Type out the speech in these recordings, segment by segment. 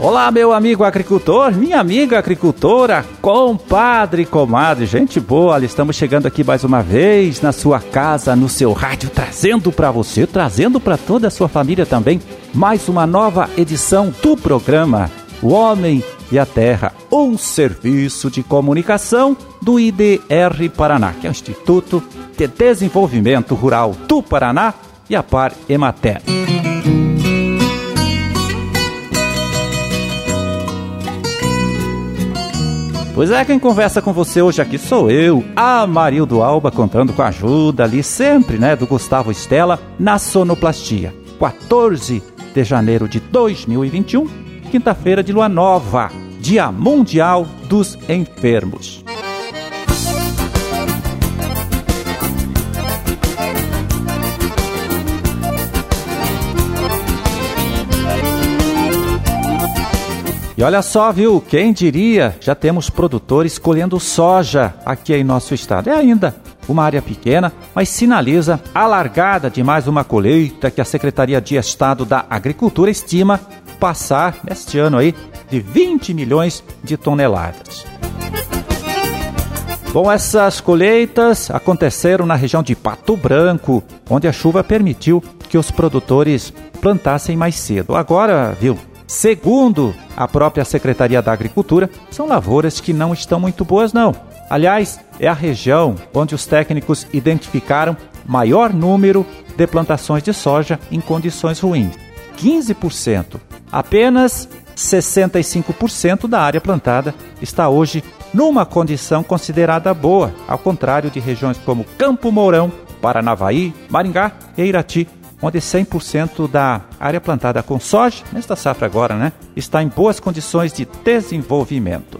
Olá, meu amigo agricultor, minha amiga agricultora, compadre, comadre, gente boa, estamos chegando aqui mais uma vez na sua casa, no seu rádio, trazendo para você, trazendo para toda a sua família também, mais uma nova edição do programa O Homem e a Terra, um serviço de comunicação do IDR Paraná, que é o Instituto de Desenvolvimento Rural do Paraná e a Par Emater. Pois é, quem conversa com você hoje aqui sou eu, Amarildo Alba, contando com a ajuda ali sempre, né, do Gustavo Estela na sonoplastia. 14 de janeiro de 2021, quinta-feira de lua nova, Dia Mundial dos Enfermos. E olha só, viu? Quem diria? Já temos produtores colhendo soja aqui em nosso estado. É ainda uma área pequena, mas sinaliza a largada de mais uma colheita que a Secretaria de Estado da Agricultura estima passar neste ano aí de 20 milhões de toneladas. Bom, essas colheitas aconteceram na região de Pato Branco, onde a chuva permitiu que os produtores plantassem mais cedo. Agora, viu, Segundo a própria Secretaria da Agricultura, são lavouras que não estão muito boas, não. Aliás, é a região onde os técnicos identificaram maior número de plantações de soja em condições ruins 15%. Apenas 65% da área plantada está hoje numa condição considerada boa, ao contrário de regiões como Campo Mourão, Paranavaí, Maringá e Irati, onde 100% da área plantada com soja, nesta safra agora, né, está em boas condições de desenvolvimento.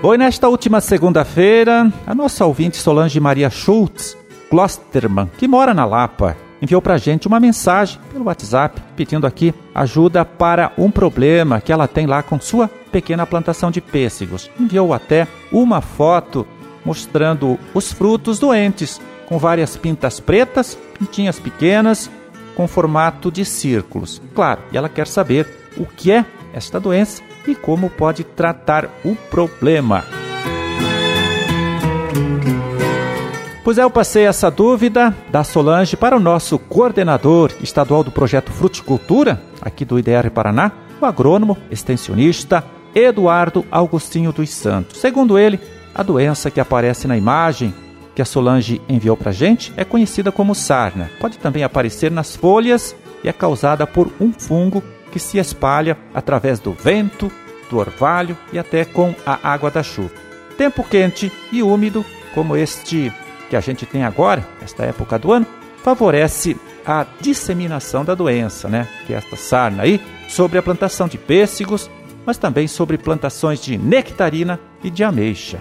Foi nesta última segunda-feira, a nossa ouvinte Solange Maria Schultz Klosterman, que mora na Lapa, enviou para a gente uma mensagem pelo WhatsApp pedindo aqui ajuda para um problema que ela tem lá com sua pequena plantação de pêssegos. Enviou até uma foto mostrando os frutos doentes, com várias pintas pretas, pintinhas pequenas, com formato de círculos. Claro, e ela quer saber o que é esta doença e como pode tratar o problema. Pois é, eu passei essa dúvida da Solange para o nosso coordenador estadual do projeto Fruticultura, aqui do IDR Paraná, o agrônomo, extensionista Eduardo Augustinho dos Santos. Segundo ele, a doença que aparece na imagem que a Solange enviou para a gente é conhecida como sarna. Pode também aparecer nas folhas e é causada por um fungo que se espalha através do vento, do orvalho e até com a água da chuva. Tempo quente e úmido, como este que a gente tem agora, esta época do ano, favorece a disseminação da doença, né? Que é esta sarna aí, sobre a plantação de pêssegos, mas também sobre plantações de nectarina e de ameixa.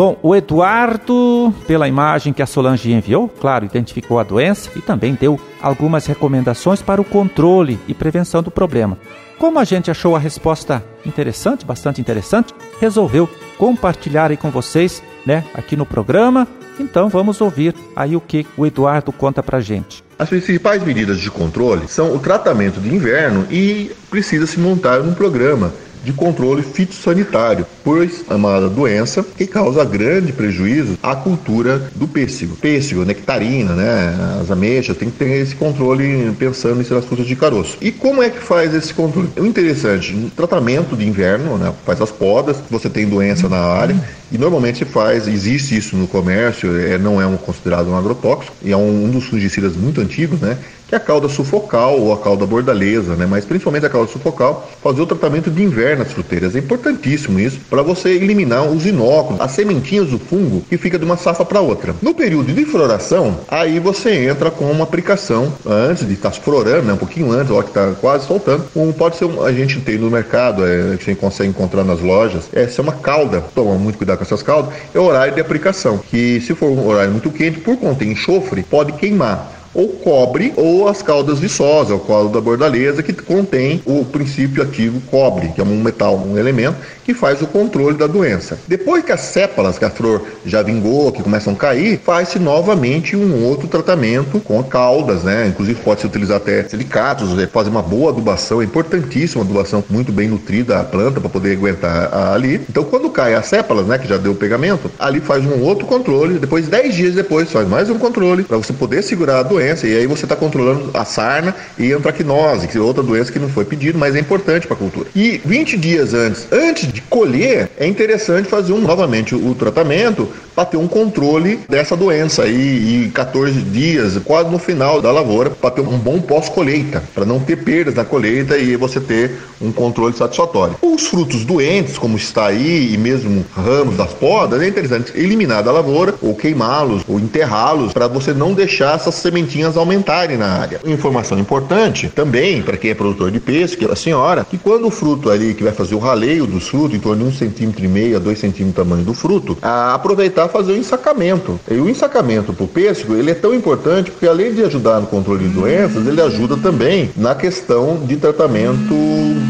Bom, o Eduardo, pela imagem que a Solange enviou, claro, identificou a doença e também deu algumas recomendações para o controle e prevenção do problema. Como a gente achou a resposta interessante, bastante interessante, resolveu compartilhar aí com vocês, né, aqui no programa. Então vamos ouvir aí o que o Eduardo conta pra gente. As principais medidas de controle são o tratamento de inverno e precisa se montar um programa de controle fitossanitário, pois é uma doença que causa grande prejuízo à cultura do pêssego. Pêssego, nectarina, né, as ameixas, tem que ter esse controle pensando nas frutas de caroço. E como é que faz esse controle? O interessante, no tratamento de inverno, né, faz as podas, você tem doença na área, e normalmente se faz, existe isso no comércio, é, não é um, considerado um agrotóxico, e é um, um dos fungicidas muito antigos, né? que é a cauda sufocal ou a cauda bordaleza, né? mas principalmente a cauda sufocal, fazer o tratamento de inverno nas fruteiras. É importantíssimo isso para você eliminar os inóculos, as sementinhas do fungo que fica de uma safra para outra. No período de floração, aí você entra com uma aplicação antes de estar tá florando, né? um pouquinho antes, ó, que está quase soltando. Um, pode ser, um, a gente tem no mercado, é, que você consegue encontrar nas lojas, é ser uma cauda. Toma muito cuidado com essas caudas. É o horário de aplicação, que se for um horário muito quente, por conter enxofre, pode queimar. Ou cobre ou as caudas viçosas, o colo da bordaleza, que contém o princípio ativo cobre, que é um metal, um elemento que faz o controle da doença. Depois que as sépalas, que a flor já vingou, que começam a cair, faz-se novamente um outro tratamento com caudas, né? Inclusive pode-se utilizar até silicatos, né? fazer uma boa adubação, é importantíssima adubação muito bem nutrida a planta para poder aguentar ali. Então quando cai as sépalas, né, que já deu o pegamento, ali faz um outro controle, depois 10 dias depois faz mais um controle para você poder segurar a doença e aí você está controlando a sarna e a antracnose, que é outra doença que não foi pedido, mas é importante para a cultura. E 20 dias antes, antes de colher, é interessante fazer um, novamente o tratamento para ter um controle dessa doença e, e 14 dias, quase no final da lavoura, para ter um bom pós-colheita, para não ter perdas na colheita e você ter um controle satisfatório. Os frutos doentes, como está aí, e mesmo ramos das podas, é interessante eliminar da lavoura ou queimá-los ou enterrá-los para você não deixar essas sementinhas aumentarem na área. Informação importante também para quem é produtor de peixe, que é a senhora, que quando o fruto ali que vai fazer o raleio dos frutos, em torno de um centímetro e meio a dois centímetros tamanho do fruto, aproveitar fazer o ensacamento. E o ensacamento para o pêssego ele é tão importante porque além de ajudar no controle de doenças, ele ajuda também na questão de tratamento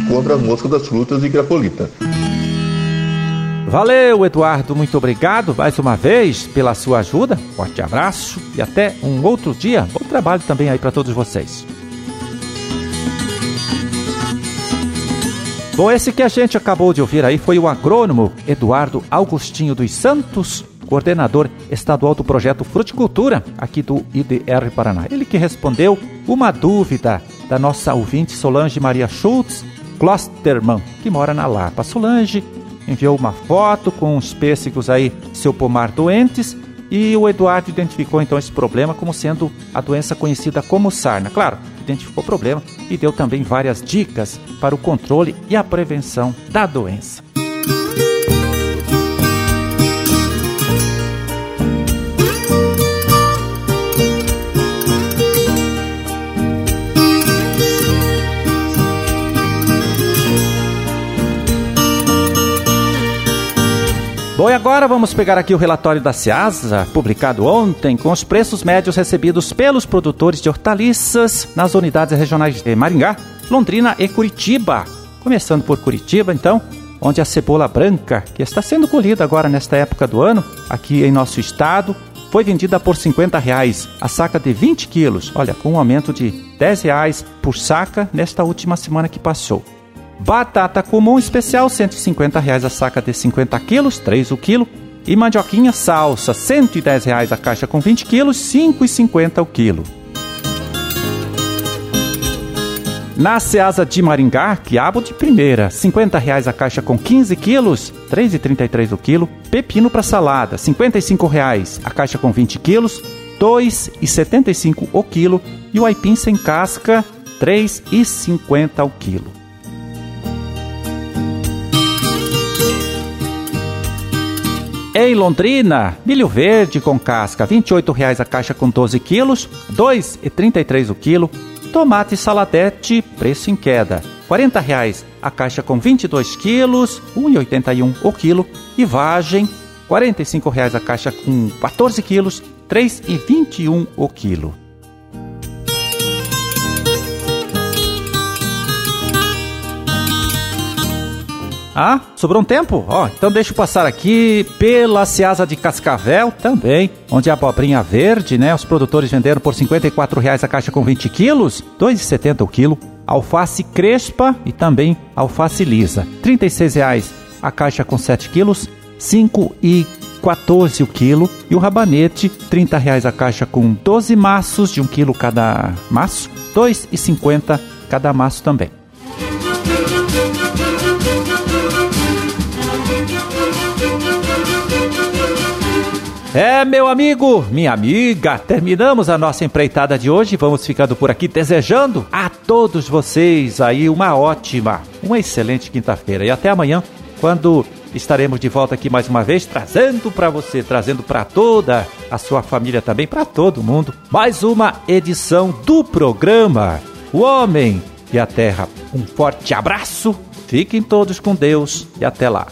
contra as moscas das frutas e grapolita. Valeu, Eduardo, muito obrigado mais uma vez pela sua ajuda. Forte abraço e até um outro dia. Bom trabalho também aí para todos vocês. Bom, esse que a gente acabou de ouvir aí foi o agrônomo Eduardo Augustinho dos Santos, coordenador estadual do projeto Fruticultura aqui do IDR Paraná. Ele que respondeu uma dúvida da nossa ouvinte Solange Maria Schultz Klosterman, que mora na Lapa. Solange enviou uma foto com os pêssegos aí, seu pomar doentes, e o Eduardo identificou então esse problema como sendo a doença conhecida como sarna. Claro, identificou o problema e deu também várias dicas para o controle e a prevenção da doença. Bom, e agora vamos pegar aqui o relatório da Ceasa, publicado ontem, com os preços médios recebidos pelos produtores de hortaliças nas unidades regionais de Maringá, Londrina e Curitiba. Começando por Curitiba, então, onde a cebola branca, que está sendo colhida agora nesta época do ano, aqui em nosso estado, foi vendida por 50 reais, a saca de 20 quilos, olha, com um aumento de 10 reais por saca nesta última semana que passou. Batata comum especial, 150 reais a saca de 50 quilos, 3 o quilo. E mandioquinha salsa, 110 reais a caixa com 20 quilos, 5,50 o quilo. Na Ceasa de Maringá, quiabo de primeira, 50 reais a caixa com 15 quilos, 3,33 o quilo. Pepino para salada, 55 reais a caixa com 20 quilos, 2,75 o quilo. E o aipim sem casca, R$ 3,50 o quilo. Em Londrina, milho verde com casca, R$ 28,00 a caixa com 12 quilos, R$ 2,33 o quilo. Tomate saladete, preço em queda, R$ 40,00 a caixa com 22 quilos, R$ 1,81 o quilo. E vagem, R$ 45,00 a caixa com 14 quilos, R$ 3,21 o quilo. Ah, sobrou um tempo? Ó, então deixa eu passar aqui pela Ceasa de Cascavel também, onde a abobrinha verde, né? Os produtores venderam por R$ 54,00 a caixa com 20 quilos, R$ 2,70 o quilo. Alface crespa e também alface lisa, R$ 36,00 a caixa com 7 quilos, R$ 5,14 o quilo. E o rabanete, R$ 30,00 a caixa com 12 maços de 1 quilo cada maço, R$ 2,50 cada maço também. É, meu amigo, minha amiga, terminamos a nossa empreitada de hoje. Vamos ficando por aqui desejando a todos vocês aí uma ótima, uma excelente quinta-feira. E até amanhã, quando estaremos de volta aqui mais uma vez, trazendo para você, trazendo para toda a sua família também, para todo mundo, mais uma edição do programa O Homem e a Terra. Um forte abraço, fiquem todos com Deus e até lá.